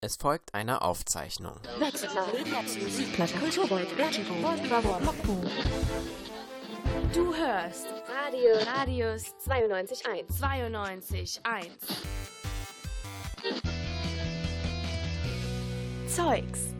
Es folgt eine Aufzeichnung. Du hörst Radio Radius 92.1. 92.1. Zeugs.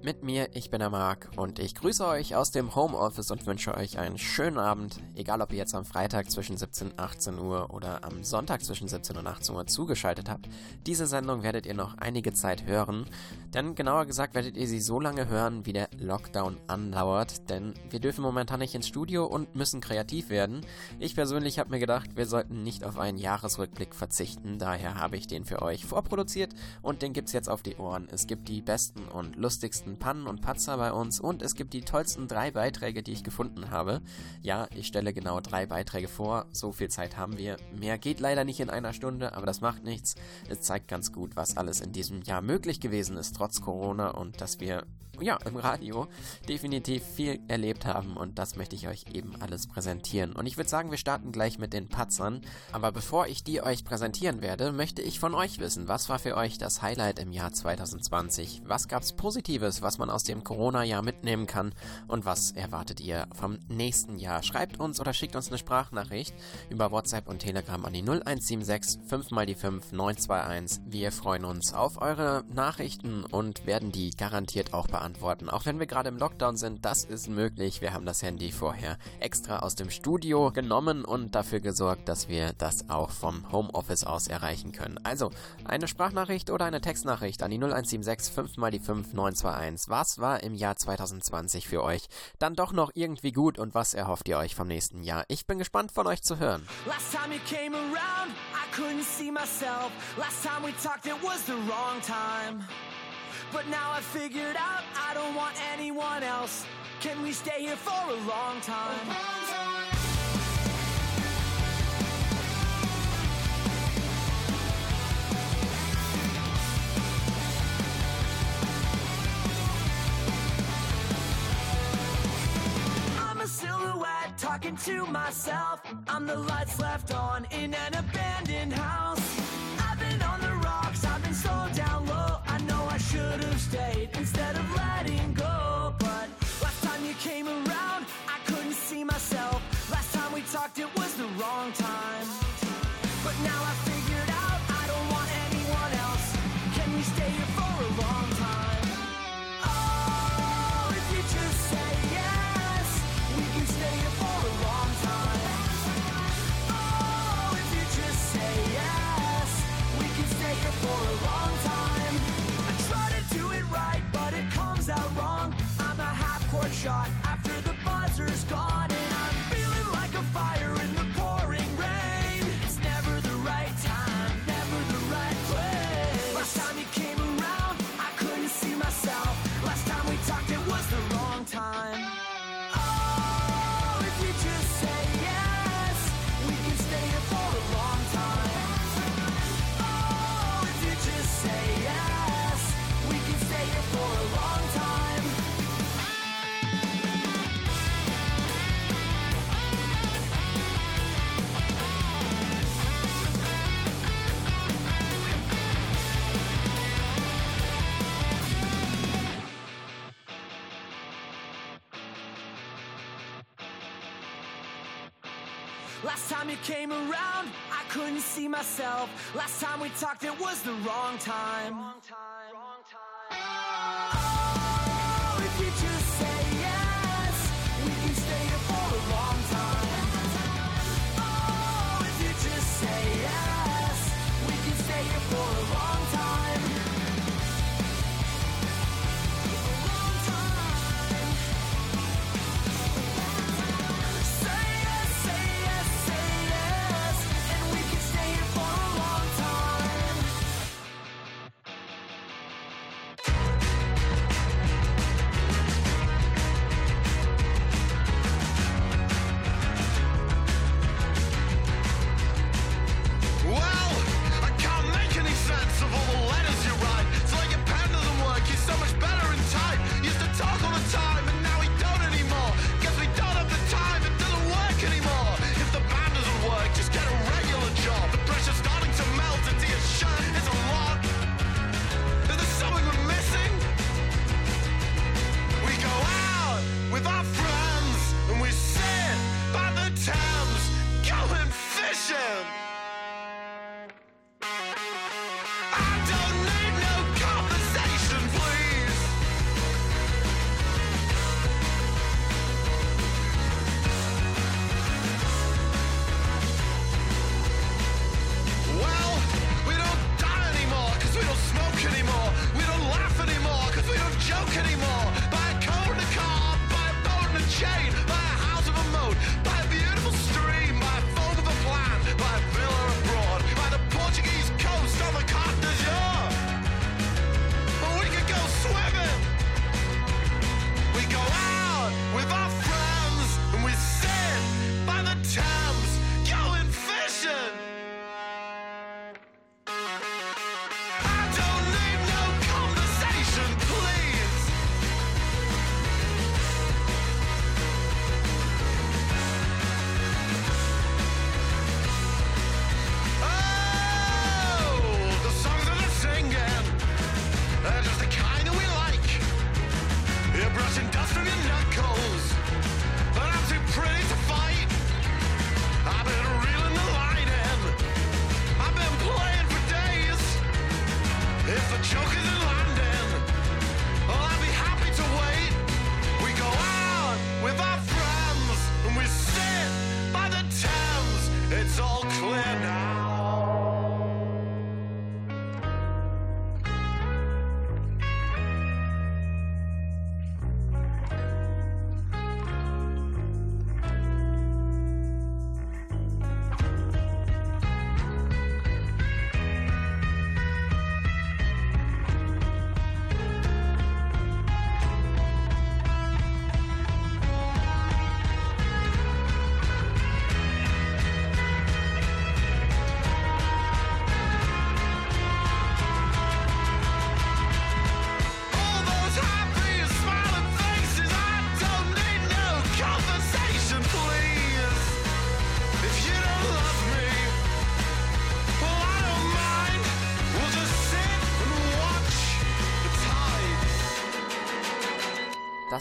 Mit mir, ich bin der Marc und ich grüße euch aus dem Homeoffice und wünsche euch einen schönen Abend, egal ob ihr jetzt am Freitag zwischen 17 und 18 Uhr oder am Sonntag zwischen 17 und 18 Uhr zugeschaltet habt. Diese Sendung werdet ihr noch einige Zeit hören, denn genauer gesagt werdet ihr sie so lange hören, wie der Lockdown andauert, denn wir dürfen momentan nicht ins Studio und müssen kreativ werden. Ich persönlich habe mir gedacht, wir sollten nicht auf einen Jahresrückblick verzichten, daher habe ich den für euch vorproduziert und den gibt's jetzt auf die Ohren. Es gibt die besten und lustigsten Pannen und Patzer bei uns und es gibt die tollsten drei Beiträge, die ich gefunden habe. Ja, ich stelle genau drei Beiträge vor, so viel Zeit haben wir. Mehr geht leider nicht in einer Stunde, aber das macht nichts. Es zeigt ganz gut, was alles in diesem Jahr möglich gewesen ist, trotz Corona und dass wir, ja, im Radio definitiv viel erlebt haben und das möchte ich euch eben alles präsentieren. Und ich würde sagen, wir starten gleich mit den Patzern. Aber bevor ich die euch präsentieren werde, möchte ich von euch wissen, was war für euch das Highlight im Jahr 2020? Was gab's Positives, was man aus dem Corona-Jahr mitnehmen kann und was erwartet ihr vom nächsten Jahr? Schreibt uns oder schickt uns eine Sprachnachricht über WhatsApp und Telegram an die 0176 5 mal die 5 921. Wir freuen uns auf eure Nachrichten und werden die garantiert auch beantworten. Auch wenn wir gerade im Lockdown sind, das ist möglich. Wir haben das Handy vorher extra aus dem Studio genommen und dafür gesorgt, dass wir das auch vom Homeoffice aus erreichen können. Also eine Sprachnachricht oder eine Textnachricht an die 0176 5 mal die 5 921. Was war im Jahr 2020 für euch dann doch noch irgendwie gut und was erhofft ihr euch vom nächsten Jahr? Ich bin gespannt von euch zu hören. Last time you came around, I couldn't see myself. Last time we talked, it was the wrong time. But now I figured out I don't want anyone else. Can we stay here for a long time? I'm a silhouette talking to myself. I'm the lights left on in an abandoned house. Talked, it was the wrong time. But now I figured out I don't want anyone else. Can we stay here for a long time? Oh, if you just say yes, we can stay here for a long time. Oh, if you just say yes, we can stay here for a long time. I try to do it right, but it comes out wrong. I'm a half-court shot came around, I couldn't see myself. Last time we talked, it was the wrong time. Oh,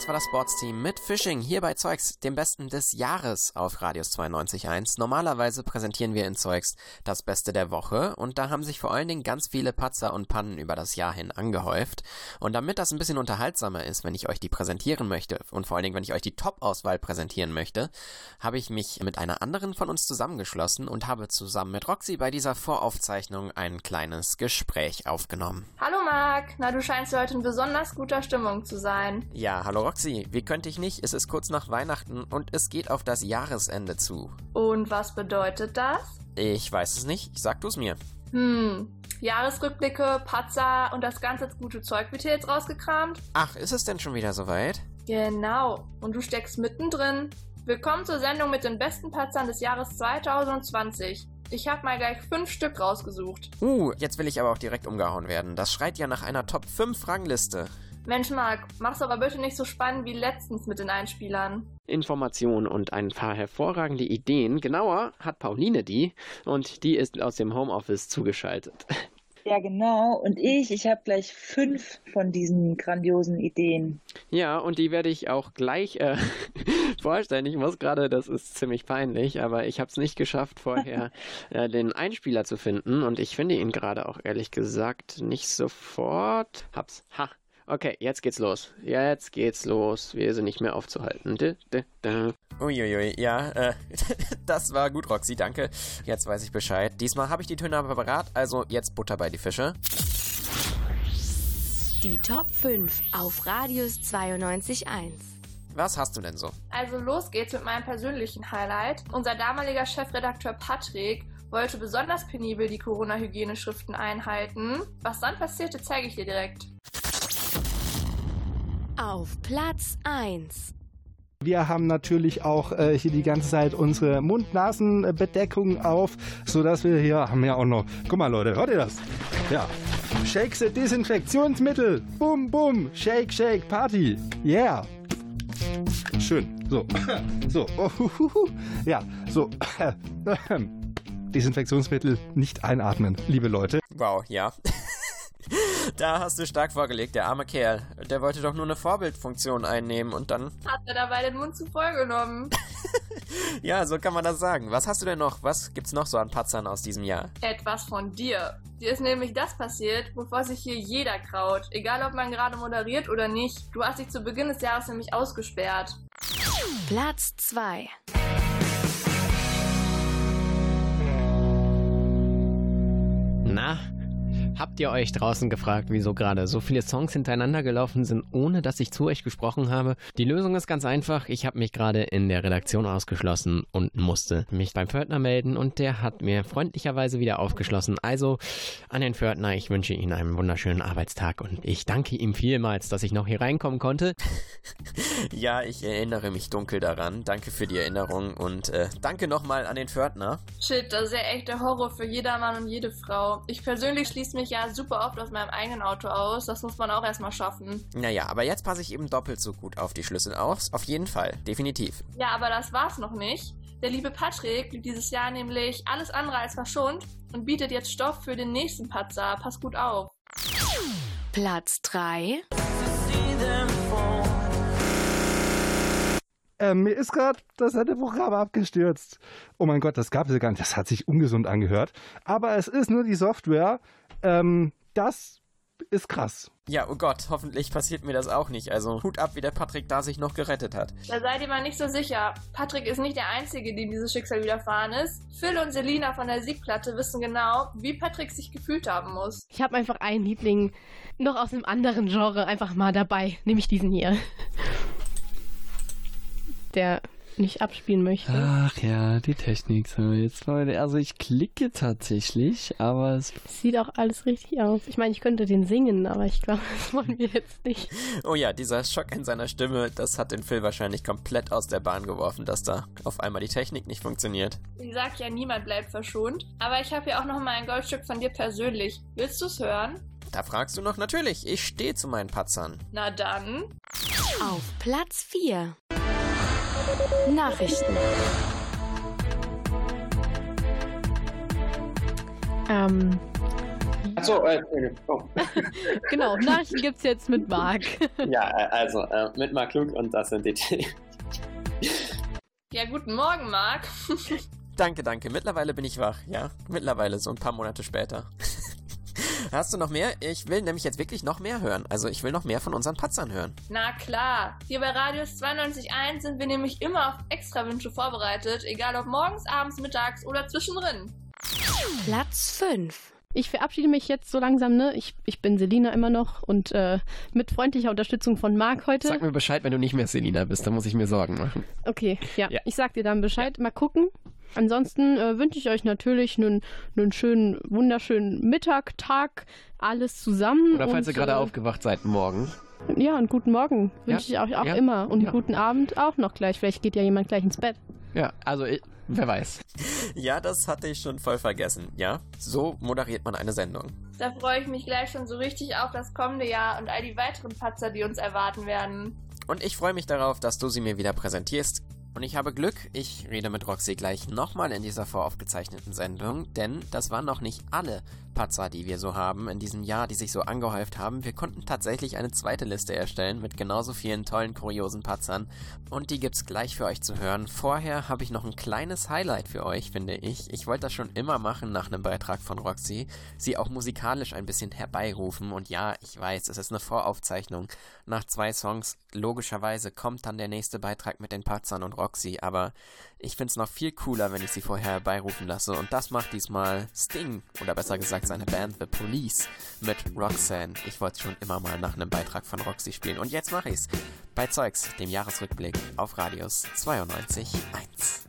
Das war das Sportsteam mit Fishing hier bei Zeugs, dem Besten des Jahres auf Radius 92.1. Normalerweise präsentieren wir in Zeugs das Beste der Woche und da haben sich vor allen Dingen ganz viele Patzer und Pannen über das Jahr hin angehäuft. Und damit das ein bisschen unterhaltsamer ist, wenn ich euch die präsentieren möchte und vor allen Dingen, wenn ich euch die Top-Auswahl präsentieren möchte, habe ich mich mit einer anderen von uns zusammengeschlossen und habe zusammen mit Roxy bei dieser Voraufzeichnung ein kleines Gespräch aufgenommen. Hallo Marc, na du scheinst heute in besonders guter Stimmung zu sein. Ja, hallo Roxy, wie könnte ich nicht? Es ist kurz nach Weihnachten und es geht auf das Jahresende zu. Und was bedeutet das? Ich weiß es nicht, sag du es mir. Hm, Jahresrückblicke, Patzer und das ganze gute Zeug wird hier jetzt rausgekramt? Ach, ist es denn schon wieder soweit? Genau, und du steckst mittendrin. Willkommen zur Sendung mit den besten Patzern des Jahres 2020. Ich habe mal gleich fünf Stück rausgesucht. Uh, jetzt will ich aber auch direkt umgehauen werden. Das schreit ja nach einer Top 5 Rangliste. Mensch Marc, mach's aber bitte nicht so spannend wie letztens mit den Einspielern. Informationen und ein paar hervorragende Ideen. Genauer hat Pauline die und die ist aus dem Homeoffice zugeschaltet. Ja, genau. Und ich, ich habe gleich fünf von diesen grandiosen Ideen. Ja, und die werde ich auch gleich äh, vorstellen. Ich muss gerade, das ist ziemlich peinlich, aber ich habe es nicht geschafft, vorher äh, den Einspieler zu finden. Und ich finde ihn gerade auch ehrlich gesagt nicht sofort. Hab's. Ha. Okay, jetzt geht's los. Jetzt geht's los. Wir sind nicht mehr aufzuhalten. Dü, dü, dü. Uiuiui, ja, äh, das war gut, Roxy, danke. Jetzt weiß ich Bescheid. Diesmal habe ich die Töne aber parat, also jetzt Butter bei die Fische. Die Top 5 auf Radius 92.1. Was hast du denn so? Also los geht's mit meinem persönlichen Highlight. Unser damaliger Chefredakteur Patrick wollte besonders penibel die Corona-Hygieneschriften einhalten. Was dann passierte, zeige ich dir direkt. Auf Platz 1. Wir haben natürlich auch äh, hier die ganze Zeit unsere Mund-Nasen-Bedeckung auf, sodass wir hier haben ja auch noch. Guck mal, Leute, hört ihr das? Ja. Shakes Desinfektionsmittel. Bum, bum. Shake, shake, Party. Yeah. Schön. So. So. Oh, hu, hu, hu. Ja, so. Desinfektionsmittel nicht einatmen, liebe Leute. Wow, ja. da hast du stark vorgelegt, der arme Kerl. Der wollte doch nur eine Vorbildfunktion einnehmen und dann. Hat er dabei den Mund zu voll genommen? Ja, so kann man das sagen. Was hast du denn noch? Was gibt's noch so an Patzern aus diesem Jahr? Etwas von dir. Dir ist nämlich das passiert, wovor sich hier jeder kraut. Egal, ob man gerade moderiert oder nicht. Du hast dich zu Beginn des Jahres nämlich ausgesperrt. Platz 2. Na, Habt ihr euch draußen gefragt, wieso gerade so viele Songs hintereinander gelaufen sind, ohne dass ich zu euch gesprochen habe? Die Lösung ist ganz einfach. Ich habe mich gerade in der Redaktion ausgeschlossen und musste mich beim Pförtner melden und der hat mir freundlicherweise wieder aufgeschlossen. Also an den Pförtner, ich wünsche Ihnen einen wunderschönen Arbeitstag und ich danke ihm vielmals, dass ich noch hier reinkommen konnte. Ja, ich erinnere mich dunkel daran. Danke für die Erinnerung und äh, danke nochmal an den Pförtner. Shit, das ist ja echt der Horror für jeder Mann und jede Frau. Ich persönlich schließe mich ja super oft aus meinem eigenen Auto aus. Das muss man auch erstmal schaffen. Naja, aber jetzt passe ich eben doppelt so gut auf die Schlüssel aus. Auf jeden Fall, definitiv. Ja, aber das war's noch nicht. Der liebe Patrick blieb dieses Jahr nämlich alles andere als verschont und bietet jetzt Stoff für den nächsten Patzer. Pass gut auf. Platz 3. Ähm, mir ist gerade das Sendeprogramm abgestürzt. Oh mein Gott, das gab es ja gar nicht. Das hat sich ungesund angehört. Aber es ist nur die Software. Ähm, das ist krass. Ja, oh Gott, hoffentlich passiert mir das auch nicht. Also Hut ab, wie der Patrick da sich noch gerettet hat. Da seid ihr mal nicht so sicher. Patrick ist nicht der Einzige, dem dieses Schicksal widerfahren ist. Phil und Selina von der Siegplatte wissen genau, wie Patrick sich gefühlt haben muss. Ich habe einfach einen Liebling noch aus einem anderen Genre einfach mal dabei, nämlich diesen hier. Der nicht abspielen möchte. Ach ja, die Technik. So, jetzt Leute, also ich klicke tatsächlich, aber es Sieht auch alles richtig aus. Ich meine, ich könnte den singen, aber ich glaube, das wollen wir jetzt nicht. Oh ja, dieser Schock in seiner Stimme, das hat den Phil wahrscheinlich komplett aus der Bahn geworfen, dass da auf einmal die Technik nicht funktioniert. Ich sag ja, niemand bleibt verschont. Aber ich habe hier auch noch mal ein Goldstück von dir persönlich. Willst du's hören? Da fragst du noch natürlich, ich stehe zu meinen Patzern. Na dann. Auf Platz 4. Nachrichten. Ähm, Achso, äh, oh. genau, Nachrichten gibt's jetzt mit Marc. ja, äh, also äh, mit Mark Klug und das sind die Themen. Ja, guten Morgen, Marc. Danke, danke. Mittlerweile bin ich wach, ja. Mittlerweile, so ein paar Monate später. Hast du noch mehr? Ich will nämlich jetzt wirklich noch mehr hören. Also ich will noch mehr von unseren Patzern hören. Na klar. Hier bei Radius 92.1 sind wir nämlich immer auf Extrawünsche vorbereitet, egal ob morgens, abends, mittags oder zwischendrin. Platz 5. Ich verabschiede mich jetzt so langsam, ne? Ich, ich bin Selina immer noch und äh, mit freundlicher Unterstützung von Marc heute. Sag mir Bescheid, wenn du nicht mehr Selina bist, dann muss ich mir Sorgen machen. Okay, ja. Ja. Ich sag dir dann Bescheid. Mal gucken. Ansonsten äh, wünsche ich euch natürlich einen, einen schönen, wunderschönen Mittag, Tag, alles zusammen. Oder falls und, ihr gerade äh, aufgewacht seid morgen. Ja, und guten Morgen wünsche ich euch auch ja, immer. Und ja. guten Abend auch noch gleich. Vielleicht geht ja jemand gleich ins Bett. Ja, also ich, wer weiß. Ja, das hatte ich schon voll vergessen, ja? So moderiert man eine Sendung. Da freue ich mich gleich schon so richtig auf das kommende Jahr und all die weiteren Patzer, die uns erwarten werden. Und ich freue mich darauf, dass du sie mir wieder präsentierst. Und ich habe Glück, ich rede mit Roxy gleich nochmal in dieser voraufgezeichneten Sendung, denn das waren noch nicht alle Patzer, die wir so haben in diesem Jahr, die sich so angehäuft haben. Wir konnten tatsächlich eine zweite Liste erstellen mit genauso vielen tollen, kuriosen Patzern und die gibt's gleich für euch zu hören. Vorher habe ich noch ein kleines Highlight für euch, finde ich. Ich wollte das schon immer machen nach einem Beitrag von Roxy, sie auch musikalisch ein bisschen herbeirufen und ja, ich weiß, es ist eine Voraufzeichnung. Nach zwei Songs logischerweise kommt dann der nächste Beitrag mit den Patzern und Roxy, aber ich find's noch viel cooler, wenn ich sie vorher herbeirufen lasse und das macht diesmal Sting oder besser gesagt seine Band The Police mit Roxanne. Ich wollte schon immer mal nach einem Beitrag von Roxy spielen und jetzt mache ich's bei Zeugs, dem Jahresrückblick auf Radius 92.1.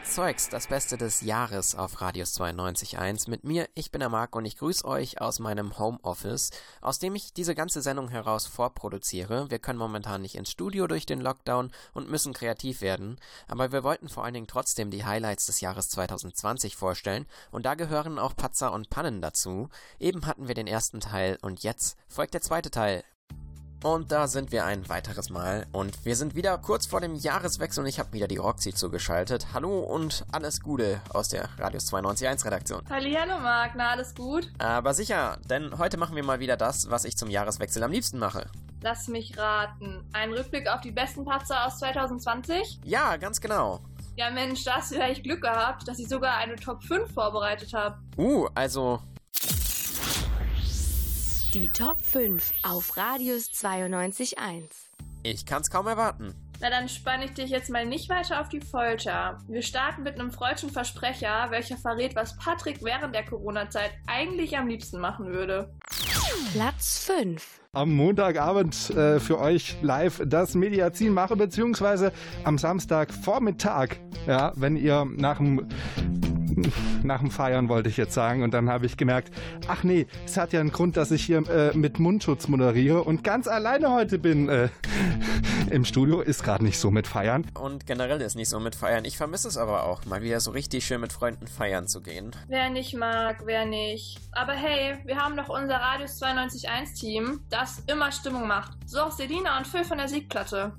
Zeugs, das Beste des Jahres auf Radius 92.1 mit mir. Ich bin der Marc und ich grüße euch aus meinem Homeoffice, aus dem ich diese ganze Sendung heraus vorproduziere. Wir können momentan nicht ins Studio durch den Lockdown und müssen kreativ werden, aber wir wollten vor allen Dingen trotzdem die Highlights des Jahres 2020 vorstellen und da gehören auch Patzer und Pannen dazu. Eben hatten wir den ersten Teil und jetzt folgt der zweite Teil. Und da sind wir ein weiteres Mal. Und wir sind wieder kurz vor dem Jahreswechsel und ich habe wieder die Roxy zugeschaltet. Hallo und alles Gute aus der Radius 92.1 Redaktion. Hallo Marc, na alles gut? Aber sicher, denn heute machen wir mal wieder das, was ich zum Jahreswechsel am liebsten mache. Lass mich raten. Ein Rückblick auf die besten Patzer aus 2020? Ja, ganz genau. Ja Mensch, da hast du vielleicht Glück gehabt, dass ich sogar eine Top 5 vorbereitet habe. Uh, also Die Top 5 auf Radius 92.1. Ich kann's kaum erwarten. Na, dann spanne ich dich jetzt mal nicht weiter auf die Folter. Wir starten mit einem freudschen Versprecher, welcher verrät, was Patrick während der Corona-Zeit eigentlich am liebsten machen würde. Platz 5. am Montagabend äh, für euch live das Mediazin mache, beziehungsweise am Samstagvormittag, ja, wenn ihr nach dem nach dem Feiern wollte ich jetzt sagen und dann habe ich gemerkt, ach nee, es hat ja einen Grund, dass ich hier äh, mit Mundschutz moderiere und ganz alleine heute bin äh, im Studio, ist gerade nicht so mit Feiern. Und generell ist nicht so mit Feiern. Ich vermisse es aber auch, mal wieder so richtig schön mit Freunden feiern zu gehen. Wer nicht mag, wer nicht. Aber hey, wir haben doch unser Radius 92.1 Team, das immer Stimmung macht. So auch Selina und Phil von der Siegplatte.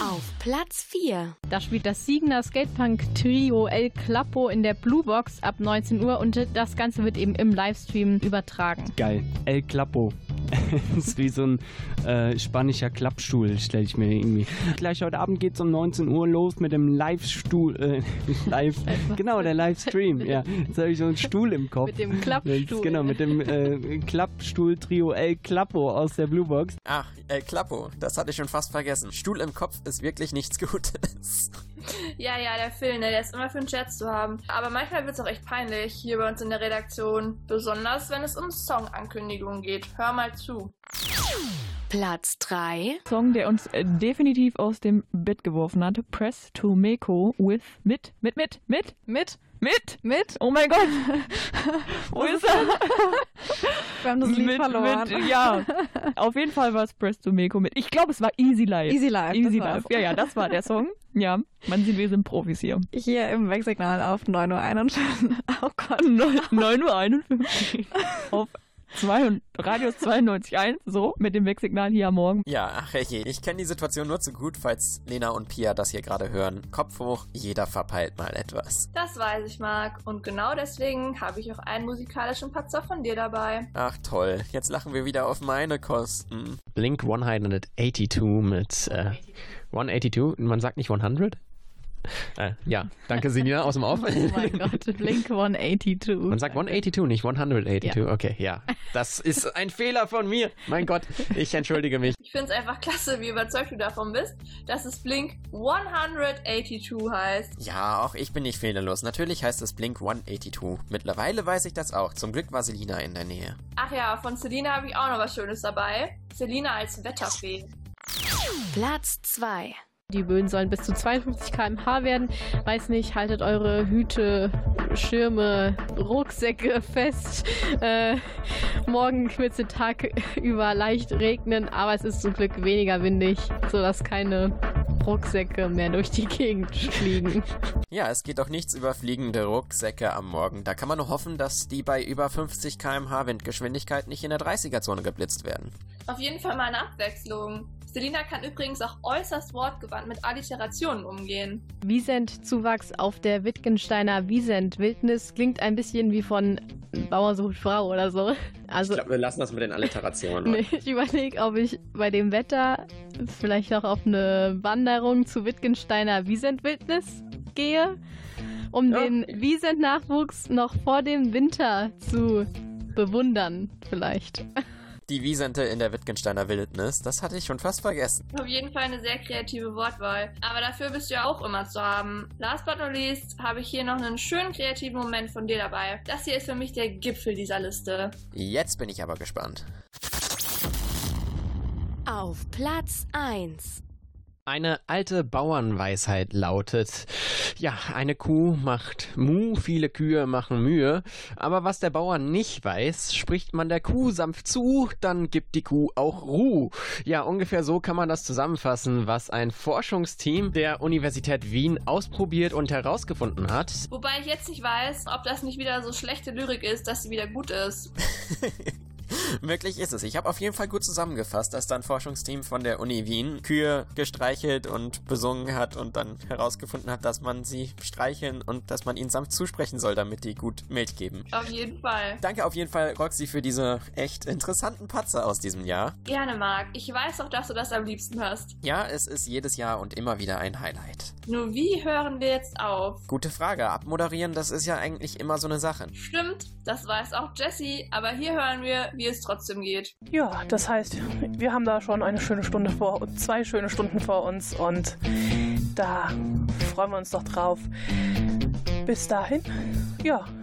Auf Platz 4. Da spielt das Siegner Skatepunk-Trio El Clappo in der Blue Box ab 19 Uhr und das Ganze wird eben im Livestream übertragen. Geil. El Clapo. Das ist wie so ein äh, spanischer Klappstuhl, stelle ich mir irgendwie. Gleich heute Abend geht es um 19 Uhr los mit dem Live-Stuhl. Äh, live, genau, der Livestream. Ja, jetzt habe ich so einen Stuhl im Kopf. Mit dem Klappstuhl. Genau, mit dem äh, Klappstuhl-Trio El Clapo aus der Blue Box. Ach, El Klappo, das hatte ich schon fast vergessen. Stuhl im Kopf ist wirklich nichts Gutes. Ja, ja, der Phil, ne, der ist immer für einen Scherz zu haben. Aber manchmal wird es auch echt peinlich hier bei uns in der Redaktion. Besonders, wenn es um Songankündigungen geht. Hör mal zu. Platz 3. Song, der uns äh, definitiv aus dem Bett geworfen hat. Press to Meko with mit, mit, mit, mit, mit, mit, mit. Oh mein Gott. Wo ist er? Wir haben das Lied mit, verloren. Mit, ja, auf jeden Fall war es Press to Meko mit. Ich glaube, es war Easy Life. Easy Life, Easy Life. Ja, ja, das war der Song. Ja, man sieht, wir sind Profis hier. Hier im Wegsignal auf 9.51 Uhr. Oh Gott. 9.51 Uhr auf zwei, Radius 92.1, so, mit dem Wegsignal hier am Morgen. Ja, ach je, ich kenne die Situation nur zu gut, falls Lena und Pia das hier gerade hören. Kopf hoch, jeder verpeilt mal etwas. Das weiß ich, Marc. Und genau deswegen habe ich auch einen musikalischen Patzer von dir dabei. Ach toll, jetzt lachen wir wieder auf meine Kosten. Blink 182 mit äh, 182, man sagt nicht 100? Äh, ja, danke Selina aus dem Auf. Oh mein Gott, Blink 182. Man sagt 182, nicht 182. Ja. Okay, ja. Das ist ein Fehler von mir. Mein Gott, ich entschuldige mich. Ich finde es einfach klasse, wie überzeugt du davon bist, dass es Blink 182 heißt. Ja, auch ich bin nicht fehlerlos. Natürlich heißt es Blink 182. Mittlerweile weiß ich das auch. Zum Glück war Selina in der Nähe. Ach ja, von Selina habe ich auch noch was Schönes dabei. Selina als Wetterfee. Platz 2. Die Böen sollen bis zu 52 km/h werden. Weiß nicht, haltet eure Hüte, Schirme, Rucksäcke fest. Äh, morgen wird es den Tag über leicht regnen, aber es ist zum Glück weniger windig, sodass keine Rucksäcke mehr durch die Gegend fliegen. Ja, es geht doch nichts über fliegende Rucksäcke am Morgen. Da kann man nur hoffen, dass die bei über 50 km/h Windgeschwindigkeit nicht in der 30er-Zone geblitzt werden. Auf jeden Fall mal eine Abwechslung. Selina kann übrigens auch äußerst wortgewandt mit Alliterationen umgehen. Wiesent-Zuwachs auf der Wittgensteiner Wiesent-Wildnis klingt ein bisschen wie von Bauer sucht Frau oder so. Also, ich glaube, wir lassen das mit den Alliterationen. Nee, ich überlege, ob ich bei dem Wetter vielleicht auch auf eine Wanderung zu Wittgensteiner Wiesent-Wildnis gehe, um Ja. den Wiesent-Nachwuchs noch vor dem Winter zu bewundern, vielleicht. Die Wiesente in der Wittgensteiner Wildnis, das hatte ich schon fast vergessen. Auf jeden Fall eine sehr kreative Wortwahl. Aber dafür bist du ja auch immer zu haben. Last but not least habe ich hier noch einen schönen kreativen Moment von dir dabei. Das hier ist für mich der Gipfel dieser Liste. Jetzt bin ich aber gespannt. Auf Platz 1. Eine alte Bauernweisheit lautet, ja, eine Kuh macht Mu, viele Kühe machen Mühe, aber was der Bauer nicht weiß, spricht man der Kuh sanft zu, dann gibt die Kuh auch Ruh. Ja, ungefähr so kann man das zusammenfassen, was ein Forschungsteam der Universität Wien ausprobiert und herausgefunden hat. Wobei ich jetzt nicht weiß, ob das nicht wieder so schlechte Lyrik ist, dass sie wieder gut ist. Möglich ist es. Ich habe auf jeden Fall gut zusammengefasst, dass da ein Forschungsteam von der Uni Wien Kühe gestreichelt und besungen hat und dann herausgefunden hat, dass man sie streicheln und dass man ihnen sanft zusprechen soll, damit die gut Milch geben. Auf jeden Fall. Danke auf jeden Fall, Roxy, für diese echt interessanten Patzer aus diesem Jahr. Gerne, Marc. Ich weiß auch, dass du das am liebsten hörst. Ja, es ist jedes Jahr und immer wieder ein Highlight. Nur wie hören wir jetzt auf? Gute Frage. Abmoderieren, das ist ja eigentlich immer so eine Sache. Stimmt, das weiß auch Jessie, aber hier hören wir, wie es trotzdem geht. Ja, das heißt, wir haben da schon eine schöne Stunde vor uns, zwei schöne Stunden vor uns und da freuen wir uns doch drauf. Bis dahin, ja.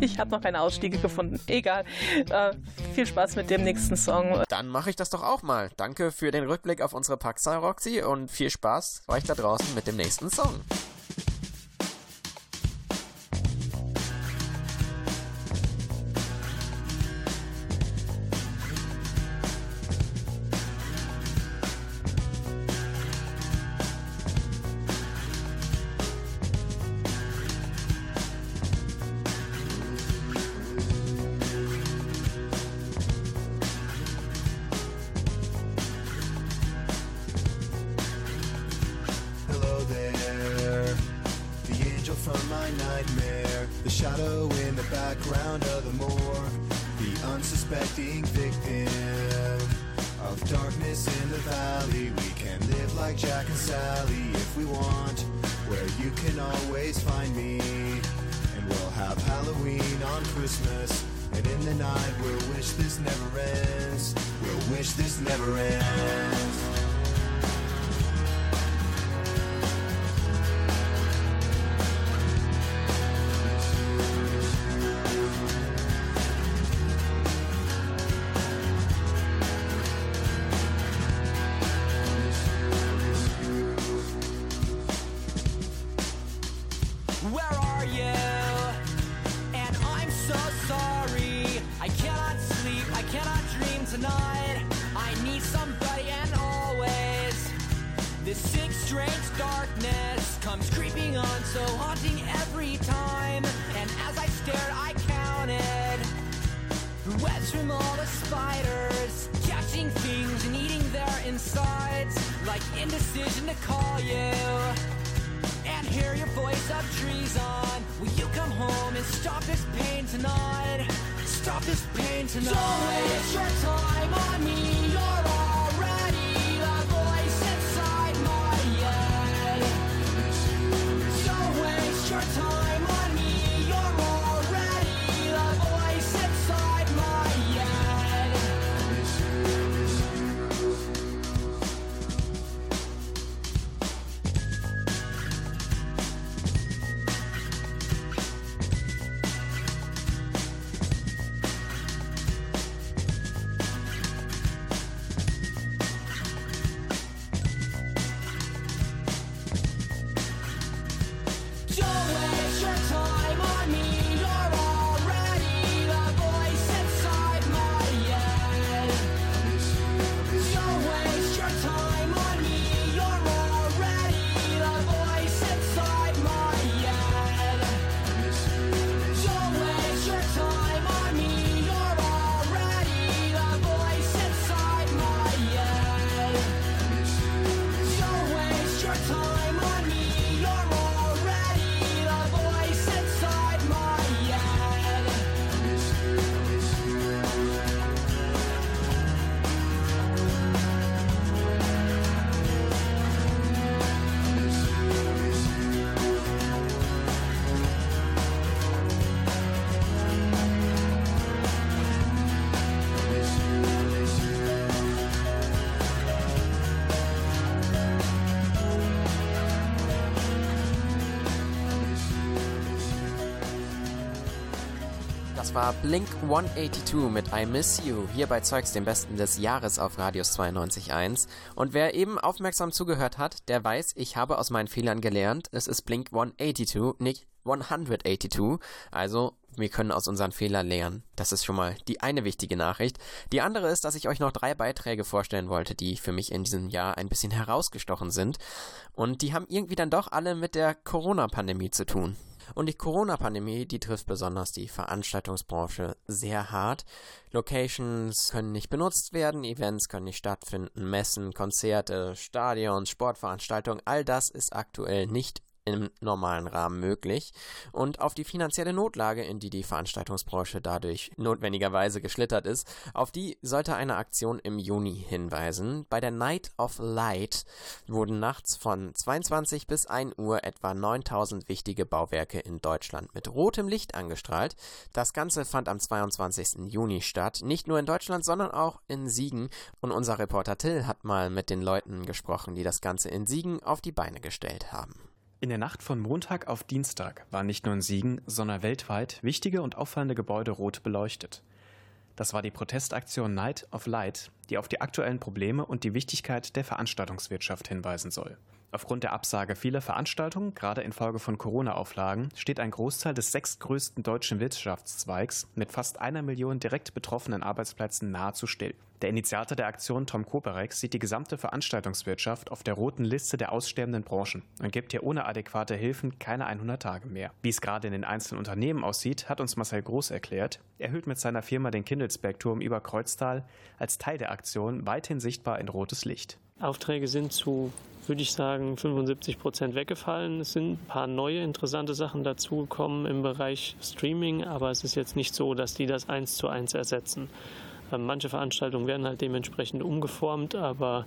Ich habe noch keine Ausstiege gefunden. Egal. Äh, viel Spaß mit dem nächsten Song. Dann mache ich das doch auch mal. Danke für den Rückblick auf unsere Paxa Roxy und viel Spaß euch da draußen mit dem nächsten Song. You and hear your voice of treason. Will you come home and stop this pain tonight? Stop this pain tonight. Don't waste your time on me. You're war Blink 182 mit I Miss You, hier bei Zeugs dem Besten des Jahres auf Radius 92.1. Und wer eben aufmerksam zugehört hat, der weiß, ich habe aus meinen Fehlern gelernt. Es ist Blink 182, nicht 182. Also, wir können aus unseren Fehlern lernen. Das ist schon mal die eine wichtige Nachricht. Die andere ist, dass ich euch noch drei Beiträge vorstellen wollte, die für mich in diesem Jahr ein bisschen herausgestochen sind. Und die haben irgendwie dann doch alle mit der Corona-Pandemie zu tun. Und die Corona-Pandemie, die trifft besonders die Veranstaltungsbranche sehr hart. Locations können nicht benutzt werden, Events können nicht stattfinden, Messen, Konzerte, Stadions, Sportveranstaltungen, all das ist aktuell nicht im normalen Rahmen möglich. Und auf die finanzielle Notlage, in die die Veranstaltungsbranche dadurch notwendigerweise geschlittert ist, auf die sollte eine Aktion im Juni hinweisen. Bei der Night of Light wurden nachts von 22 bis 1 Uhr etwa 9000 wichtige Bauwerke in Deutschland mit rotem Licht angestrahlt. Das Ganze fand am 22. Juni statt, nicht nur in Deutschland, sondern auch in Siegen. Und unser Reporter Till hat mal mit den Leuten gesprochen, die das Ganze in Siegen auf die Beine gestellt haben. In der Nacht von Montag auf Dienstag waren nicht nur in Siegen, sondern weltweit wichtige und auffallende Gebäude rot beleuchtet. Das war die Protestaktion Night of Light, die auf die aktuellen Probleme und die Wichtigkeit der Veranstaltungswirtschaft hinweisen soll. Aufgrund der Absage vieler Veranstaltungen, gerade infolge von Corona-Auflagen, steht ein Großteil des sechstgrößten deutschen Wirtschaftszweigs mit fast einer Million direkt betroffenen Arbeitsplätzen nahezu still. Der Initiator der Aktion Tom Koperek sieht die gesamte Veranstaltungswirtschaft auf der roten Liste der aussterbenden Branchen und gibt hier ohne adäquate Hilfen keine 100 Tage mehr. Wie es gerade in den einzelnen Unternehmen aussieht, hat uns Marcel Groß erklärt. Er hüllt mit seiner Firma den Kindelsbergturm über Kreuztal als Teil der Aktion weithin sichtbar in rotes Licht. Aufträge sind zu, würde ich sagen, 75 Prozent weggefallen. Es sind ein paar neue interessante Sachen dazugekommen im Bereich Streaming, aber es ist jetzt nicht so, dass die das eins zu eins ersetzen. Ähm, manche Veranstaltungen werden halt dementsprechend umgeformt, aber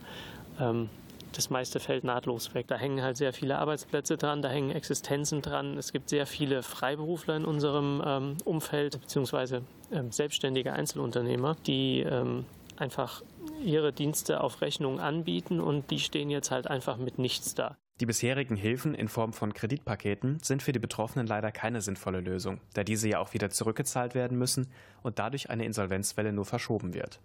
ähm, das meiste fällt nahtlos weg. Da hängen halt sehr viele Arbeitsplätze dran, da hängen Existenzen dran. Es gibt sehr viele Freiberufler in unserem ähm, Umfeld, beziehungsweise ähm, selbstständige Einzelunternehmer, die ähm, einfach ihre Dienste auf Rechnung anbieten und die stehen jetzt halt einfach mit nichts da. Die bisherigen Hilfen in Form von Kreditpaketen sind für die Betroffenen leider keine sinnvolle Lösung, da diese ja auch wieder zurückgezahlt werden müssen und dadurch eine Insolvenzwelle nur verschoben wird.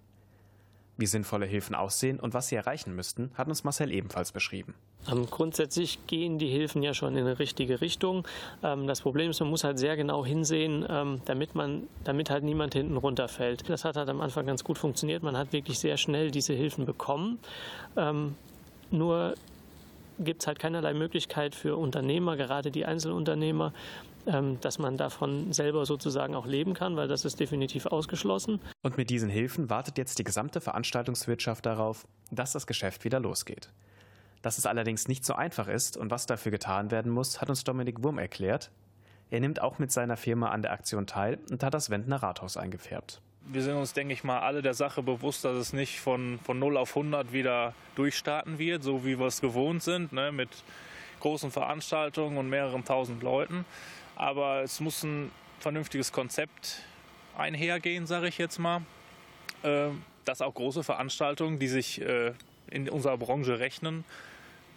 Wie sinnvolle Hilfen aussehen und was sie erreichen müssten, hat uns Marcel ebenfalls beschrieben. Ähm, grundsätzlich gehen die Hilfen ja schon in eine richtige Richtung. Ähm, das Problem ist, man muss halt sehr genau hinsehen, ähm, damit man, damit halt niemand hinten runterfällt. Das hat halt am Anfang ganz gut funktioniert. Man hat wirklich sehr schnell diese Hilfen bekommen. Nur gibt es halt keinerlei Möglichkeit für Unternehmer, gerade die Einzelunternehmer, dass man davon selber sozusagen auch leben kann, weil das ist definitiv ausgeschlossen. Und mit diesen Hilfen wartet jetzt die gesamte Veranstaltungswirtschaft darauf, dass das Geschäft wieder losgeht. Dass es allerdings nicht so einfach ist und was dafür getan werden muss, hat uns Dominik Wurm erklärt. Er nimmt auch mit seiner Firma an der Aktion teil und hat das Wendner Rathaus eingefärbt. Wir sind uns, denke ich mal, alle der Sache bewusst, dass es nicht von, von 0 auf 100 wieder durchstarten wird, so wie wir es gewohnt sind, ne, mit großen Veranstaltungen und mehreren tausend Leuten. Aber es muss ein vernünftiges Konzept einhergehen, sage ich jetzt mal, äh, dass auch große Veranstaltungen, die sich äh, in unserer Branche rechnen,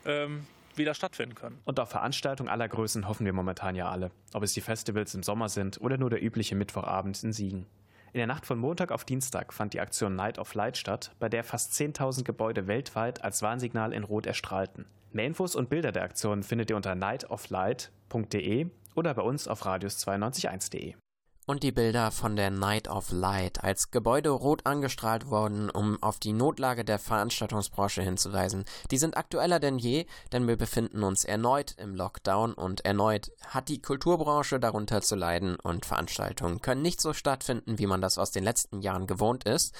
ähm, wieder stattfinden können. Und auf Veranstaltungen aller Größen hoffen wir momentan ja alle, ob es die Festivals im Sommer sind oder nur der übliche Mittwochabend in Siegen. In der Nacht von Montag auf Dienstag fand die Aktion Night of Light statt, bei der fast 10.000 Gebäude weltweit als Warnsignal in Rot erstrahlten. Mehr Infos und Bilder der Aktion findet ihr unter nightoflight.de oder bei uns auf radius921.de. Und die Bilder von der Night of Light, als Gebäude rot angestrahlt wurden, um auf die Notlage der Veranstaltungsbranche hinzuweisen, die sind aktueller denn je, denn wir befinden uns erneut im Lockdown und erneut hat die Kulturbranche darunter zu leiden und Veranstaltungen können nicht so stattfinden, wie man das aus den letzten Jahren gewohnt ist.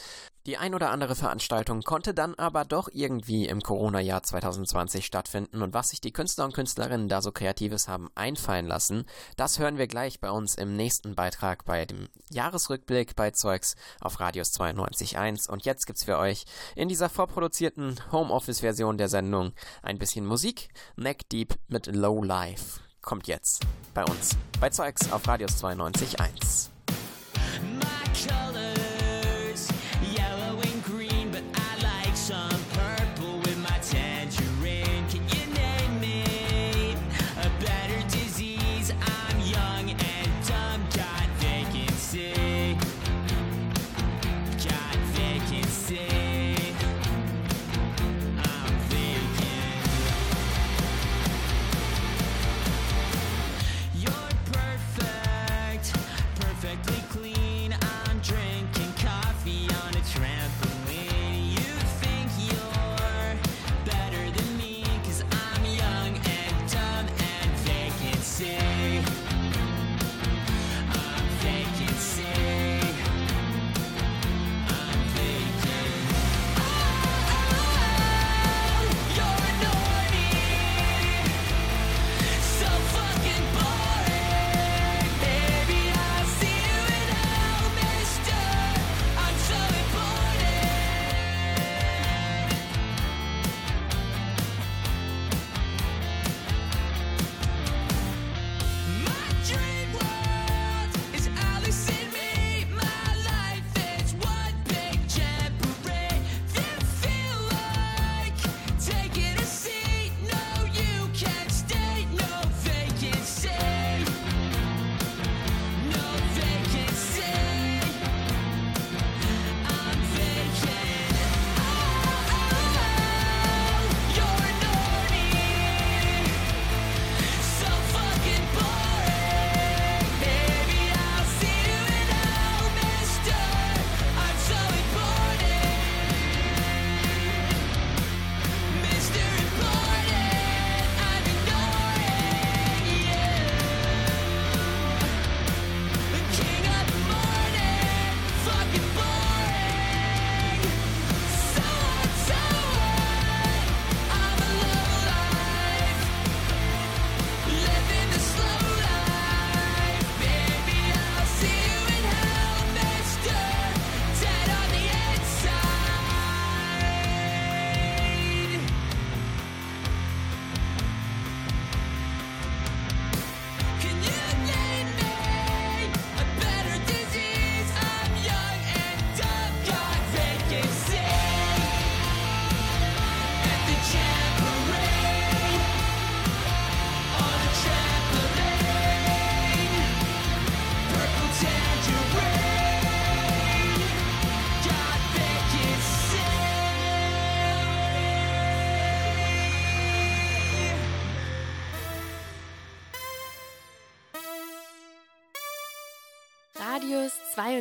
Die ein oder andere Veranstaltung konnte dann aber doch irgendwie im Corona-Jahr 2020 stattfinden und was sich die Künstler und Künstlerinnen da so Kreatives haben einfallen lassen, das hören wir gleich bei uns im nächsten Beitrag bei dem Jahresrückblick bei Zeugs auf Radius 92.1 und jetzt gibt's für euch in dieser vorproduzierten Homeoffice-Version der Sendung ein bisschen Musik, Neck Deep mit Low Life. Kommt jetzt bei uns bei Zeugs auf Radius 92.1.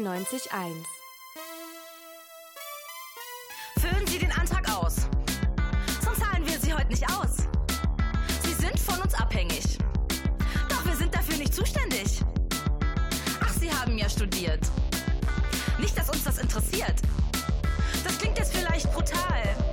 93.1. Füllen Sie den Antrag aus. Sonst zahlen wir Sie heute nicht aus. Sie sind von uns abhängig. Doch wir sind dafür nicht zuständig. Ach, Sie haben ja studiert. Nicht, dass uns das interessiert. Das klingt jetzt vielleicht brutal.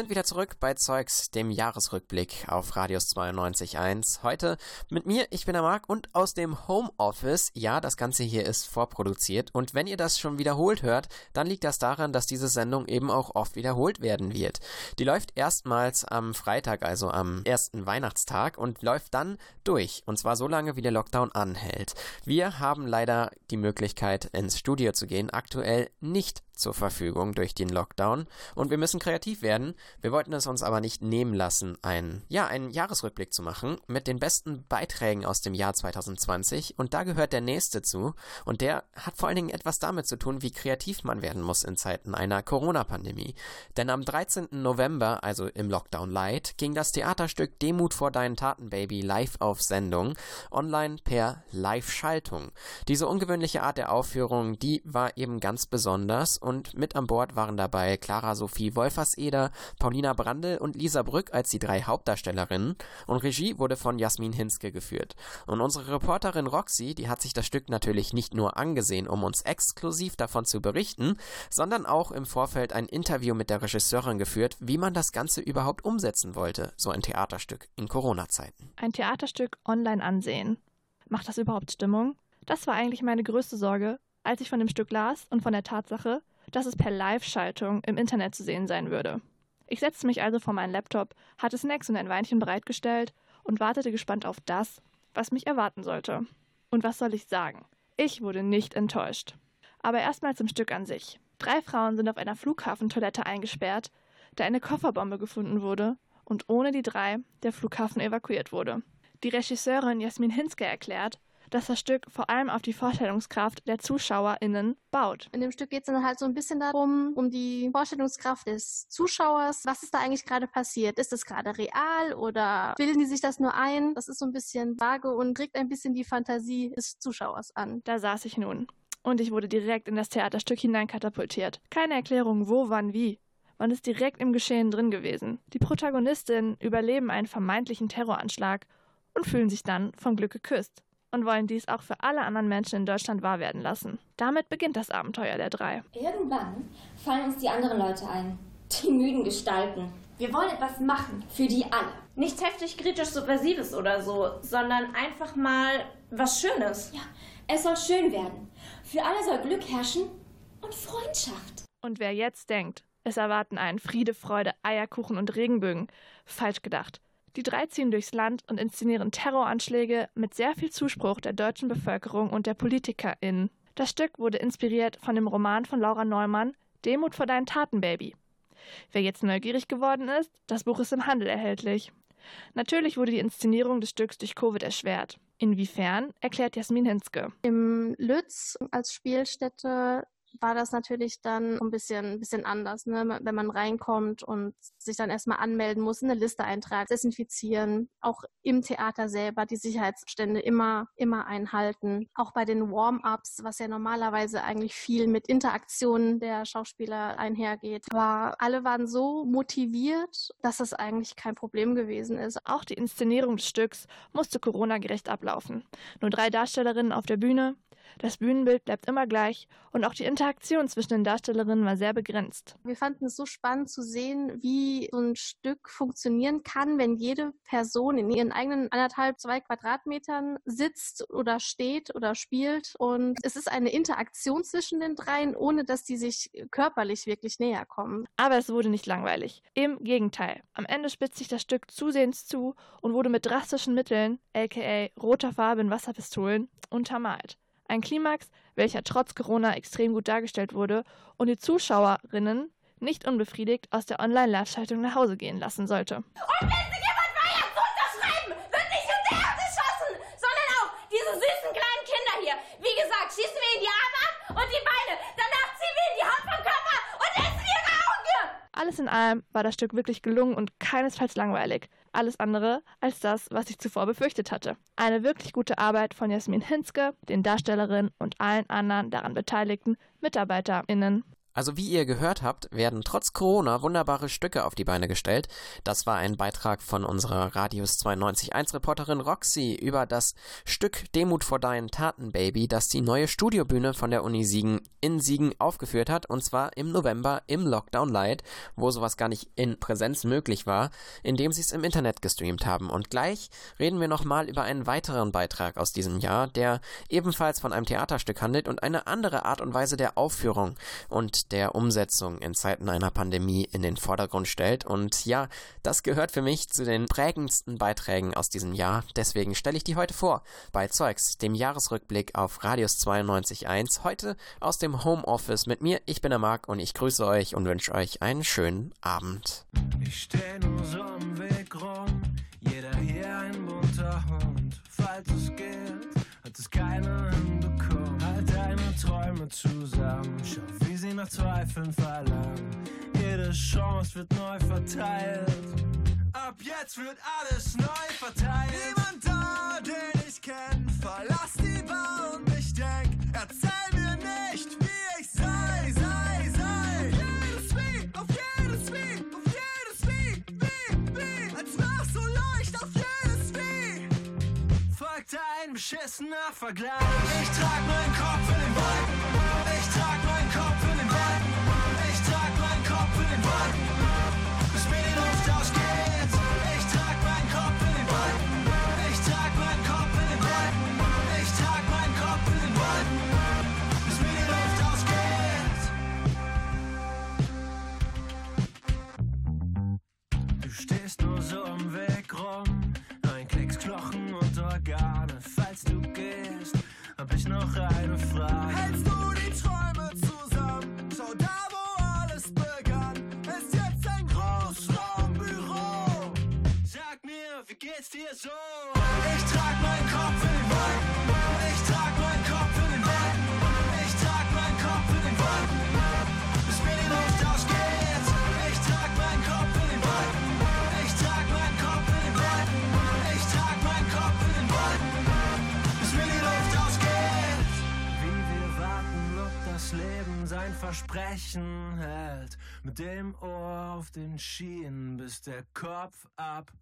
Sind wieder zurück bei Zeugs, dem Jahresrückblick auf Radius 92.1. Heute mit mir, ich bin der Marc und aus dem Homeoffice. Ja, das Ganze hier ist vorproduziert und wenn ihr das schon wiederholt hört, dann liegt das daran, dass diese Sendung eben auch oft wiederholt werden wird. Die läuft erstmals am Freitag, also am ersten Weihnachtstag und läuft dann durch und zwar so lange, wie der Lockdown anhält. Wir haben leider die Möglichkeit, ins Studio zu gehen, aktuell nicht zur Verfügung durch den Lockdown und wir müssen kreativ werden. Wir wollten es uns aber nicht nehmen lassen, ein, ja, einen Jahresrückblick zu machen mit den besten Beiträgen aus dem Jahr 2020 und da gehört der nächste zu und der hat vor allen Dingen etwas damit zu tun, wie kreativ man werden muss in Zeiten einer Corona-Pandemie. Denn am 13. November, also im Lockdown Light, ging das Theaterstück Demut vor deinen Taten, Baby live auf Sendung, online per Live-Schaltung. Diese ungewöhnliche Art der Aufführung, die war eben ganz besonders und mit an Bord waren dabei Clara Sophie Wolferseder, Paulina Brandl und Lisa Brück als die drei Hauptdarstellerinnen und Regie wurde von Jasmin Hinske geführt. Und unsere Reporterin Roxy, die hat sich das Stück natürlich nicht nur angesehen, um uns exklusiv davon zu berichten, sondern auch im Vorfeld ein Interview mit der Regisseurin geführt, wie man das Ganze überhaupt umsetzen wollte, so ein Theaterstück in Corona-Zeiten. Ein Theaterstück online ansehen. Macht das überhaupt Stimmung? Das war eigentlich meine größte Sorge, als ich von dem Stück las und von der Tatsache, dass es per Live-Schaltung im Internet zu sehen sein würde. Ich setzte mich also vor meinen Laptop, hatte Snacks und ein Weinchen bereitgestellt und wartete gespannt auf das, was mich erwarten sollte. Und was soll ich sagen? Ich wurde nicht enttäuscht. Aber erstmal zum Stück an sich. Drei Frauen sind auf einer Flughafentoilette eingesperrt, da eine Kofferbombe gefunden wurde und ohne die drei der Flughafen evakuiert wurde. Die Regisseurin Jasmin Hinske erklärt, dass das Stück vor allem auf die Vorstellungskraft der ZuschauerInnen baut. In dem Stück geht es dann halt so ein bisschen darum, um die Vorstellungskraft des Zuschauers. Was ist da eigentlich gerade passiert? Ist das gerade real oder bilden die sich das nur ein? Das ist so ein bisschen vage und regt ein bisschen die Fantasie des Zuschauers an. Da saß ich nun. Und ich wurde direkt in das Theaterstück hineinkatapultiert. Keine Erklärung, wo, wann, wie. Man ist direkt im Geschehen drin gewesen. Die Protagonistinnen überleben einen vermeintlichen Terroranschlag und fühlen sich dann vom Glück geküsst und wollen dies auch für alle anderen Menschen in Deutschland wahr werden lassen. Damit beginnt das Abenteuer der drei. Irgendwann fallen uns die anderen Leute ein. Die müden Gestalten. Wir wollen etwas machen. Für die alle. Nichts heftig kritisch subversives oder so, sondern einfach mal was Schönes. Ja, es soll schön werden. Für alle soll Glück herrschen und Freundschaft. Und wer jetzt denkt, es erwarten einen Friede, Freude, Eierkuchen und Regenbögen, falsch gedacht. Die drei ziehen durchs Land und inszenieren Terroranschläge mit sehr viel Zuspruch der deutschen Bevölkerung und der PolitikerInnen. Das Stück wurde inspiriert von dem Roman von Laura Neumann Demut vor deinen Taten, Baby. Wer jetzt neugierig geworden ist, das Buch ist im Handel erhältlich. Natürlich wurde die Inszenierung des Stücks durch Covid erschwert. Inwiefern, erklärt Jasmin Hinzke. Im Lütz als Spielstätte war das natürlich dann ein bisschen, ein bisschen anders, ne? wenn man reinkommt und sich dann erstmal anmelden muss, eine Liste eintragen, desinfizieren, auch im Theater selber die Sicherheitsstände immer, immer einhalten. Auch bei den Warm-ups, was ja normalerweise eigentlich viel mit Interaktionen der Schauspieler einhergeht. Aber alle waren so motiviert, dass das eigentlich kein Problem gewesen ist. Auch die Inszenierung des Stücks musste Corona-gerecht ablaufen. Nur drei Darstellerinnen auf der Bühne, das Bühnenbild bleibt immer gleich und auch die Interaktion zwischen den Darstellerinnen war sehr begrenzt. Wir fanden es so spannend zu sehen, wie so ein Stück funktionieren kann, wenn jede Person in ihren eigenen anderthalb, zwei Quadratmetern sitzt oder steht oder spielt. Und es ist eine Interaktion zwischen den dreien, ohne dass die sich körperlich wirklich näher kommen. Aber es wurde nicht langweilig. Im Gegenteil. Am Ende spitzt sich das Stück zusehends zu und wurde mit drastischen Mitteln, aka roter Farbe in Wasserpistolen, untermalt. Ein Klimax, welcher trotz Corona extrem gut dargestellt wurde und die Zuschauerinnen nicht unbefriedigt aus der Online-Live-Schaltung nach Hause gehen lassen sollte. Und wenn sich jemand weigert zu unterschreiben, wird nicht nur der geschossen, sondern auch diese süßen kleinen Kinder hier. Wie gesagt, schießen wir ihnen die Arme ab und die Beine. Danach ziehen wir ihnen die Haut vom Körper und essen ihre Augen. Alles in allem war das Stück wirklich gelungen und keinesfalls langweilig. Alles andere als das, was ich zuvor befürchtet hatte. Eine wirklich gute Arbeit von Jasmin Hinzke, den Darstellerinnen und allen anderen daran beteiligten MitarbeiterInnen. Also wie ihr gehört habt, werden trotz Corona wunderbare Stücke auf die Beine gestellt. Das war ein Beitrag von unserer Radius 92.1 Reporterin Roxy über das Stück Demut vor deinen Taten, Baby, das die neue Studiobühne von der Uni Siegen in Siegen aufgeführt hat und zwar im November im Lockdown Light, wo sowas gar nicht in Präsenz möglich war, indem sie es im Internet gestreamt haben. Und gleich reden wir nochmal über einen weiteren Beitrag aus diesem Jahr, der ebenfalls von einem Theaterstück handelt und eine andere Art und Weise der Aufführung und der Umsetzung in Zeiten einer Pandemie in den Vordergrund stellt. Und ja, das gehört für mich zu den prägendsten Beiträgen aus diesem Jahr. Deswegen stelle ich die heute vor bei Zeugs, dem Jahresrückblick auf Radius 92.1. Heute aus dem Homeoffice mit mir. Ich bin der Marc und ich grüße euch und wünsche euch einen schönen Abend. Ich steh nur so am Weg rum, jeder hier ein bunter Hund. Falls es geht, hat es keiner hinbekommen. Deine Träume zusammen, schau wie sie nach Zweifeln verlangen. Jede Chance wird neu verteilt. Ab jetzt wird alles neu verteilt. Niemand da, den ich kenn, verlass die Bar und ich denk, erzähl beschissener Vergleich. Ich trag meinen Kopf in den Wolken. Versprechen hält. Mit dem Ohr auf den Schienen, bis der Kopf ab.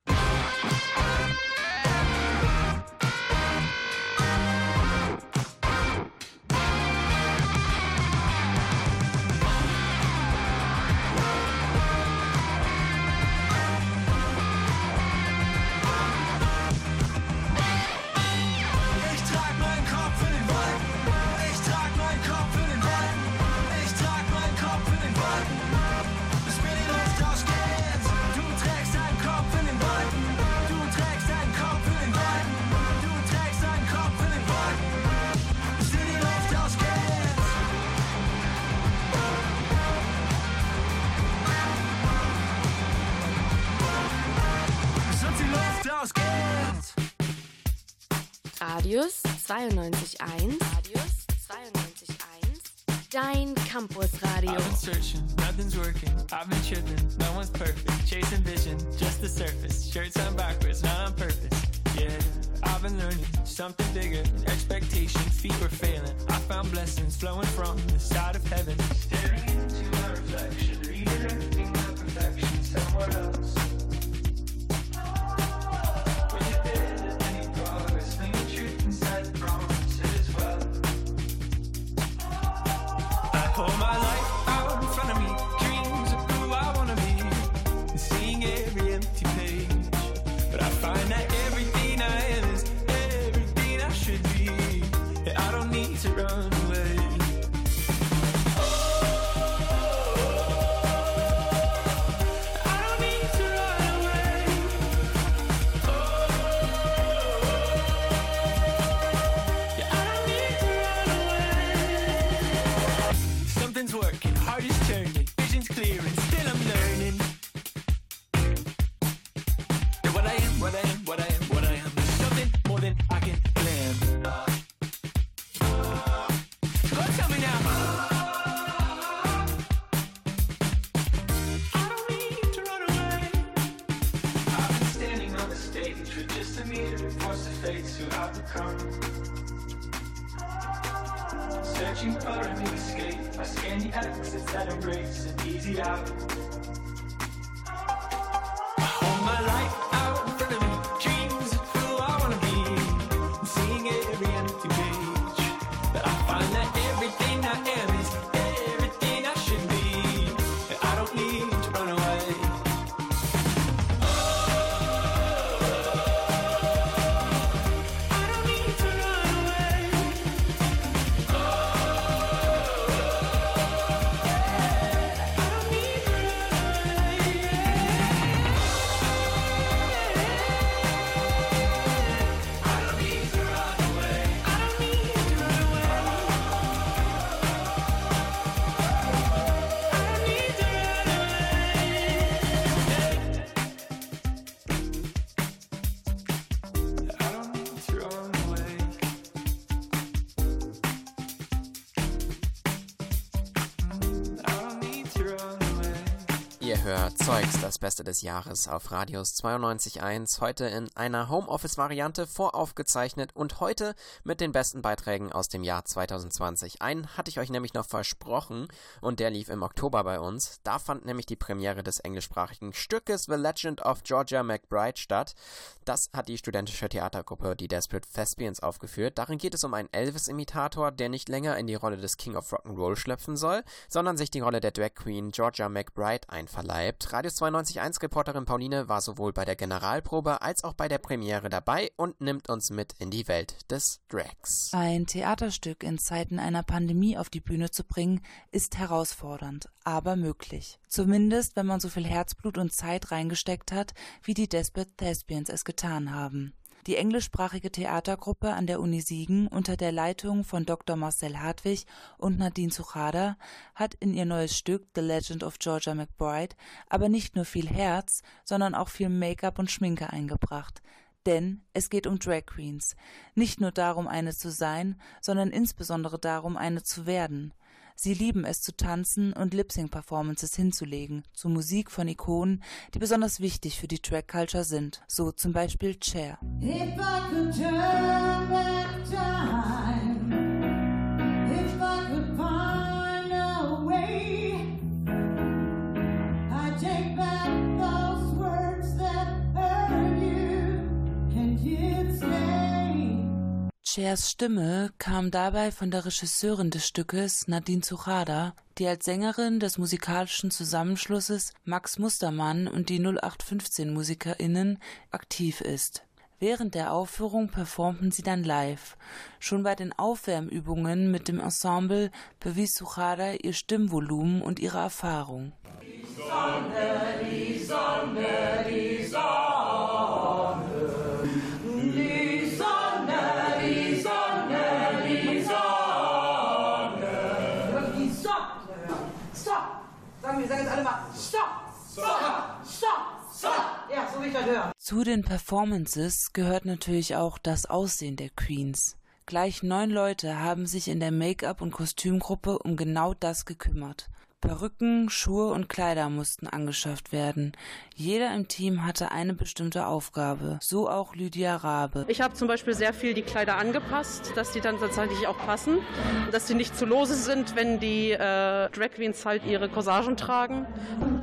Klaus Geld. Radius 92.1. Radius 92.1. Dein I've been searching, nothing's working. I've been tripping, no one's perfect. Chasing vision, just the surface. Shirts on backwards, not on purpose. Yeah, I've been learning something bigger. Expectation, feet were failing. I found blessings flowing from the side of heaven. Staring into my reflection, redirecting my perfection somewhere else. I hold my life Searching for a new escape. I scan the exits that embrace an easy out. Hold my life Zeugs, das Beste des Jahres auf Radius 92.1, heute in einer Homeoffice-Variante voraufgezeichnet und heute mit den besten Beiträgen aus dem Jahr 2020. Einen hatte ich euch nämlich noch versprochen und der lief im Oktober bei uns. Da fand nämlich die Premiere des englischsprachigen Stückes The Legend of Georgia McBride statt. Das hat die studentische Theatergruppe die Desperate Thespians aufgeführt. Darin geht es um einen Elvis-Imitator, der nicht länger in die Rolle des King of Rock'n'Roll schlüpfen soll, sondern sich die Rolle der Drag Queen Georgia McBride einverleibt. Radius 92.1 Reporterin Pauline war sowohl bei der Generalprobe als auch bei der Premiere dabei und nimmt uns mit in die Welt des Drags. Ein Theaterstück in Zeiten einer Pandemie auf die Bühne zu bringen, ist herausfordernd, aber möglich. Zumindest, wenn man so viel Herzblut und Zeit reingesteckt hat, wie die Desperate Thespians es getan haben. Die englischsprachige Theatergruppe an der Uni Siegen unter der Leitung von Dr. Marcel Hartwig und Nadine Zuchada hat in ihr neues Stück The Legend of Georgia McBride aber nicht nur viel Herz, sondern auch viel Make-up und Schminke eingebracht. Denn es geht um Drag Queens. Nicht nur darum, eine zu sein, sondern insbesondere darum, eine zu werden. Sie lieben es zu tanzen und Lip-Sync-Performances hinzulegen, zu Musik von Ikonen, die besonders wichtig für die Track-Culture sind, so zum Beispiel Cher. If I could turn back time, Chers Stimme kam dabei von der Regisseurin des Stückes Nadine Zuchada, die als Sängerin des musikalischen Zusammenschlusses Max Mustermann und die 0815 MusikerInnen aktiv ist. Während der Aufführung performten sie dann live. Schon bei den Aufwärmübungen mit dem Ensemble bewies Zuchada ihr Stimmvolumen und ihre Erfahrung. Sonne, die Sonne, die Sonne. Zu den Performances gehört natürlich auch das Aussehen der Queens. Gleich neun Leute haben sich in der Make-up- und Kostümgruppe um genau das gekümmert. Perücken, Schuhe und Kleider mussten angeschafft werden. Jeder im Team hatte eine bestimmte Aufgabe, so auch Lydia Rabe. Ich habe zum Beispiel sehr viel die Kleider angepasst, dass die dann tatsächlich auch passen, dass sie nicht zu lose sind, wenn die äh, Drag Queens halt ihre Corsagen tragen,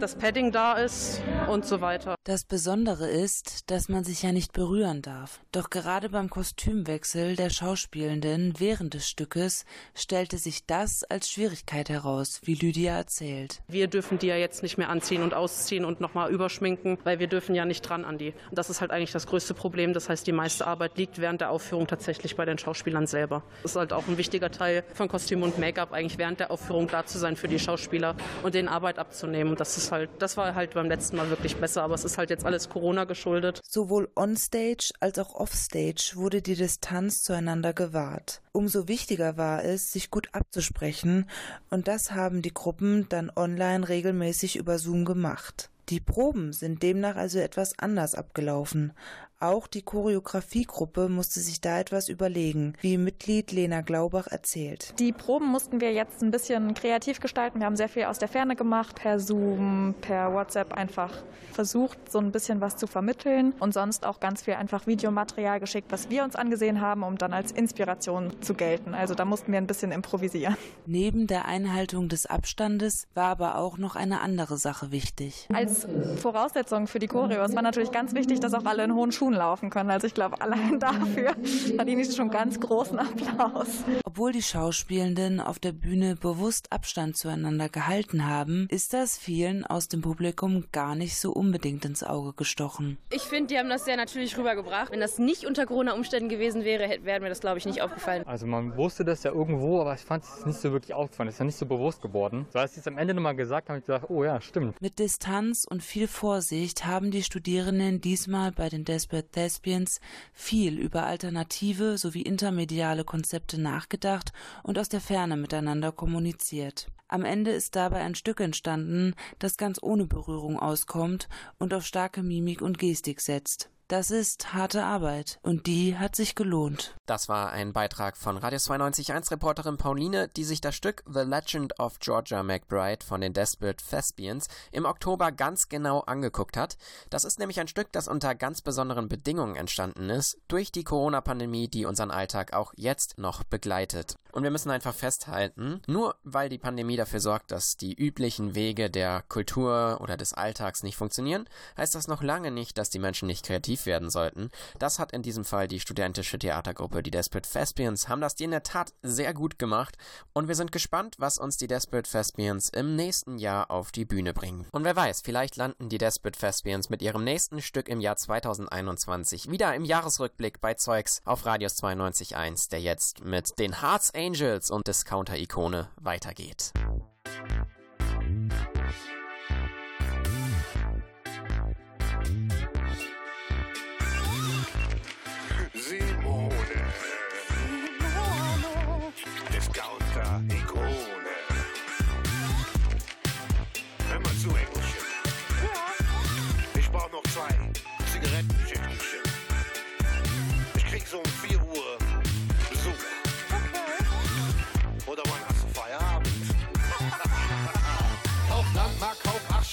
das Padding da ist und so weiter. Das Besondere ist, dass man sich ja nicht berühren darf. Doch gerade beim Kostümwechsel der Schauspielenden während des Stückes stellte sich das als Schwierigkeit heraus, wie Lydia erzählt. Wir dürfen die ja jetzt nicht mehr anziehen und ausziehen und nochmal überschminken, weil wir dürfen ja nicht dran an die. Und das ist halt eigentlich das größte Problem. Das heißt, die meiste Arbeit liegt während der Aufführung tatsächlich bei den Schauspielern selber. Das ist halt auch ein wichtiger Teil von Kostüm und Make-up, eigentlich während der Aufführung da zu sein für die Schauspieler und den Arbeit abzunehmen. Und das ist halt, das war halt beim letzten Mal wirklich besser, aber es ist halt jetzt alles Corona geschuldet. Sowohl onstage als auch offstage wurde die Distanz zueinander gewahrt. Umso wichtiger war es, sich gut abzusprechen, und das haben die Gruppen dann online regelmäßig über Zoom gemacht. Die Proben sind demnach also etwas anders abgelaufen. Auch die Choreografiegruppe musste sich da etwas überlegen, wie Mitglied Lena Glaubach erzählt. Die Proben mussten wir jetzt ein bisschen kreativ gestalten. Wir haben sehr viel aus der Ferne gemacht, per Zoom, per WhatsApp einfach versucht, so ein bisschen was zu vermitteln und sonst auch ganz viel einfach Videomaterial geschickt, was wir uns angesehen haben, um dann als Inspiration zu gelten. Also da mussten wir ein bisschen improvisieren. Neben der Einhaltung des Abstandes war aber auch noch eine andere Sache wichtig. Als Voraussetzung für die Choreos war natürlich ganz wichtig, dass auch alle in hohen Schuhen laufen können. Also ich glaube, allein dafür verdiene ich schon ganz großen Applaus. Obwohl die Schauspielenden auf der Bühne bewusst Abstand zueinander gehalten haben, ist das vielen aus dem Publikum gar nicht so unbedingt ins Auge gestochen. Ich finde, die haben das sehr natürlich rübergebracht. Wenn das nicht unter Corona-Umständen gewesen wäre, wäre mir das, glaube ich, nicht aufgefallen. Also man wusste das ja irgendwo, aber ich fand es nicht so wirklich aufgefallen. Es ist ja nicht so bewusst geworden. So als sie es am Ende nochmal gesagt haben, habe ich gedacht, oh ja, stimmt. Mit Distanz und viel Vorsicht haben die Studierenden diesmal bei den Desperate Thespians viel über alternative sowie intermediale Konzepte nachgedacht und aus der Ferne miteinander kommuniziert. Am Ende ist dabei ein Stück entstanden, das ganz ohne Berührung auskommt und auf starke Mimik und Gestik setzt. Das ist harte Arbeit und die hat sich gelohnt. Das war ein Beitrag von Radio 92.1 Reporterin Pauline, die sich das Stück The Legend of Georgia McBride von den Desperate Thespians im Oktober ganz genau angeguckt hat. Das ist nämlich ein Stück, das unter ganz besonderen Bedingungen entstanden ist, durch die Corona-Pandemie, die unseren Alltag auch jetzt noch begleitet. Und wir müssen einfach festhalten, nur weil die Pandemie dafür sorgt, dass die üblichen Wege der Kultur oder des Alltags nicht funktionieren, heißt das noch lange nicht, dass die Menschen nicht kreativ werden sollten. Das hat in diesem Fall die studentische Theatergruppe, die Desperate Thespians, haben das in der Tat sehr gut gemacht und wir sind gespannt, was uns die Desperate Thespians im nächsten Jahr auf die Bühne bringen. Und wer weiß, vielleicht landen die Desperate Thespians mit ihrem nächsten Stück im Jahr 2021 wieder im Jahresrückblick bei Zeugs auf Radius 92.1, der jetzt mit den Hearts Angels und Discounter-Ikone weitergeht.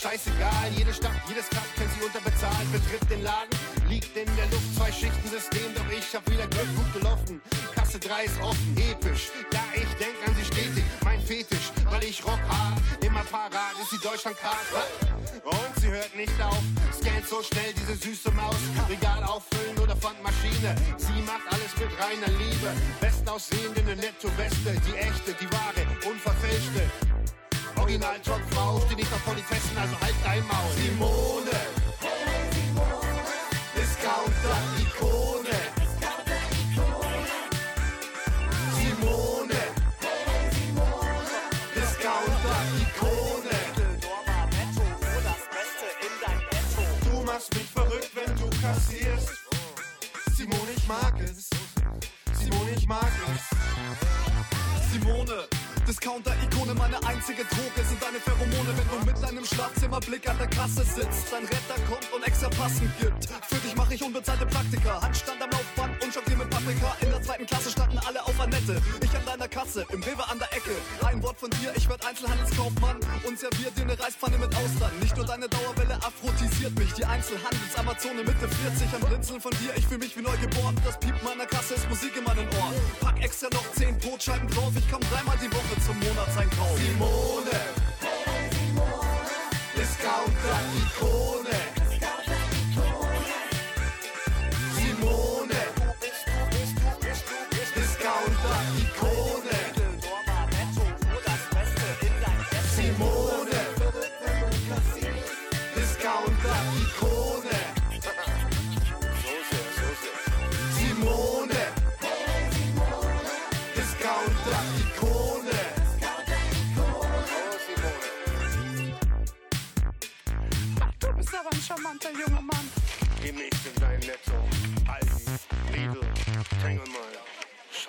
Scheißegal. Jede Stadt, jedes Tag kennt sie unterbezahlt. Betritt den Laden, liegt in der Luft. Zwei Schichten-System, doch ich hab wieder Glück, gut gelaufen. Kasse 3 ist offen, episch. Ja, ich denk an sie stetig, mein Fetisch. Weil ich rock hart, immer parat ist die Deutschlandkarte. Und sie hört nicht auf, scannt so schnell diese süße Maus. Regal auffüllen oder Pfandmaschine. Sie macht alles mit reiner Liebe. Bestaussehende, eine Netto-Weste. Die echte, die wahre, unverfälschte. Original Jobfrau, steht nicht auf Politessen, also halt dein Maul. Simone. Hey Simone. Discounter, Ikone. Simone. Hey Simone. Discounter, Ikone. Du machst mich verrückt, wenn du kassierst. Simone, ich mag es. Simone, ich mag es. Simone, Discounter-Ikone Zitrone. Meine einzige Droge sind deine Pheromone. Wenn du mit deinem Schlafzimmerblick an der Kasse sitzt, dein Retter kommt und extra passen gibt. Für dich mache ich unbezahlte Praktika. Handstand am Laufband und jonglier mit Paprika. In der zweiten Klasse standen alle auf Annette. Ich an deiner Kasse, im Rewe an der Ecke. Ein Wort von dir, ich werd Einzelhandelskaufmann und servier dir eine Reispfanne mit Austern. Nicht nur deine Dauerwelle aphrodisiert mich. Die Einzelhandelsamazone Mitte 40 am Blinzeln von dir. Ich fühl mich wie neu geboren. Das Piepen meiner Kasse ist Musik in meinen Ohren. Pack extra noch 10 Brotscheiben drauf. Ich komm dreimal die Woche zum Monatseinkauf. Simone. Discounter-Ikone. Simone.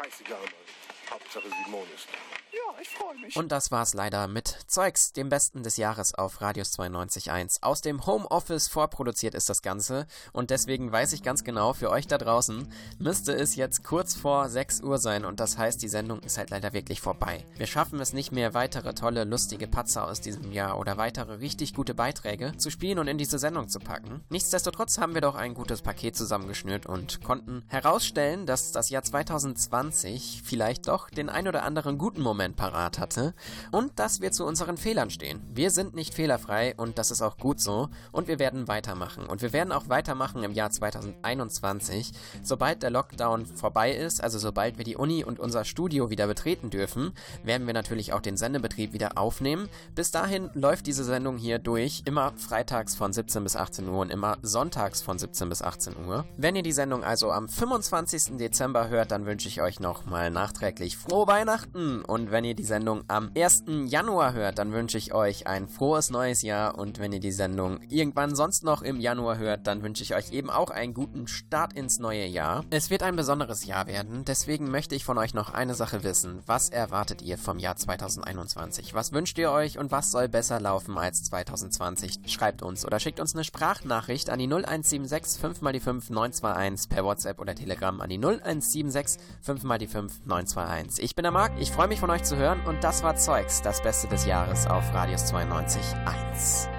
Scheißegal, Mann. Hauptsache Simone ist da. Ja, ich freue mich. Und das war's leider mit Zeugs, dem Besten des Jahres auf Radius 92.1. Aus dem Homeoffice vorproduziert ist das Ganze und deswegen weiß ich ganz genau, für euch da draußen müsste es jetzt kurz vor 6 Uhr sein und das heißt, die Sendung ist halt leider wirklich vorbei. Wir schaffen es nicht mehr, weitere tolle, lustige Patzer aus diesem Jahr oder weitere richtig gute Beiträge zu spielen und in diese Sendung zu packen. Nichtsdestotrotz haben wir doch ein gutes Paket zusammengeschnürt und konnten herausstellen, dass das Jahr 2020 vielleicht doch den ein oder anderen guten Moment parat hatte und dass wir zu unseren Fehlern stehen. Wir sind nicht fehlerfrei und das ist auch gut so und wir werden weitermachen. Und wir werden auch weitermachen im Jahr 2021, sobald der Lockdown vorbei ist, also sobald wir die Uni und unser Studio wieder betreten dürfen, werden wir natürlich auch den Sendebetrieb wieder aufnehmen. Bis dahin läuft diese Sendung hier durch, immer freitags von 17 bis 18 Uhr und immer sonntags von 17 bis 18 Uhr. Wenn ihr die Sendung also am 25. Dezember hört, dann wünsche ich euch nochmal nachträglich frohe Weihnachten und wenn ihr die Sendung am 1. Januar hört, dann wünsche ich euch ein frohes neues Jahr. Und wenn ihr die Sendung irgendwann sonst noch im Januar hört, dann wünsche ich euch eben auch einen guten Start ins neue Jahr. Es wird ein besonderes Jahr werden, deswegen möchte ich von euch noch eine Sache wissen. Was erwartet ihr vom Jahr 2021? Was wünscht ihr euch und was soll besser laufen als 2020? Schreibt uns oder schickt uns eine Sprachnachricht an die 0176 5 mal die 5 921 per WhatsApp oder Telegram an die 0176 5 mal die 5 921. Ich bin der Marc, ich freue mich von euch zu hören und das war Zeugs, das Beste des Jahres auf Radius 92.1.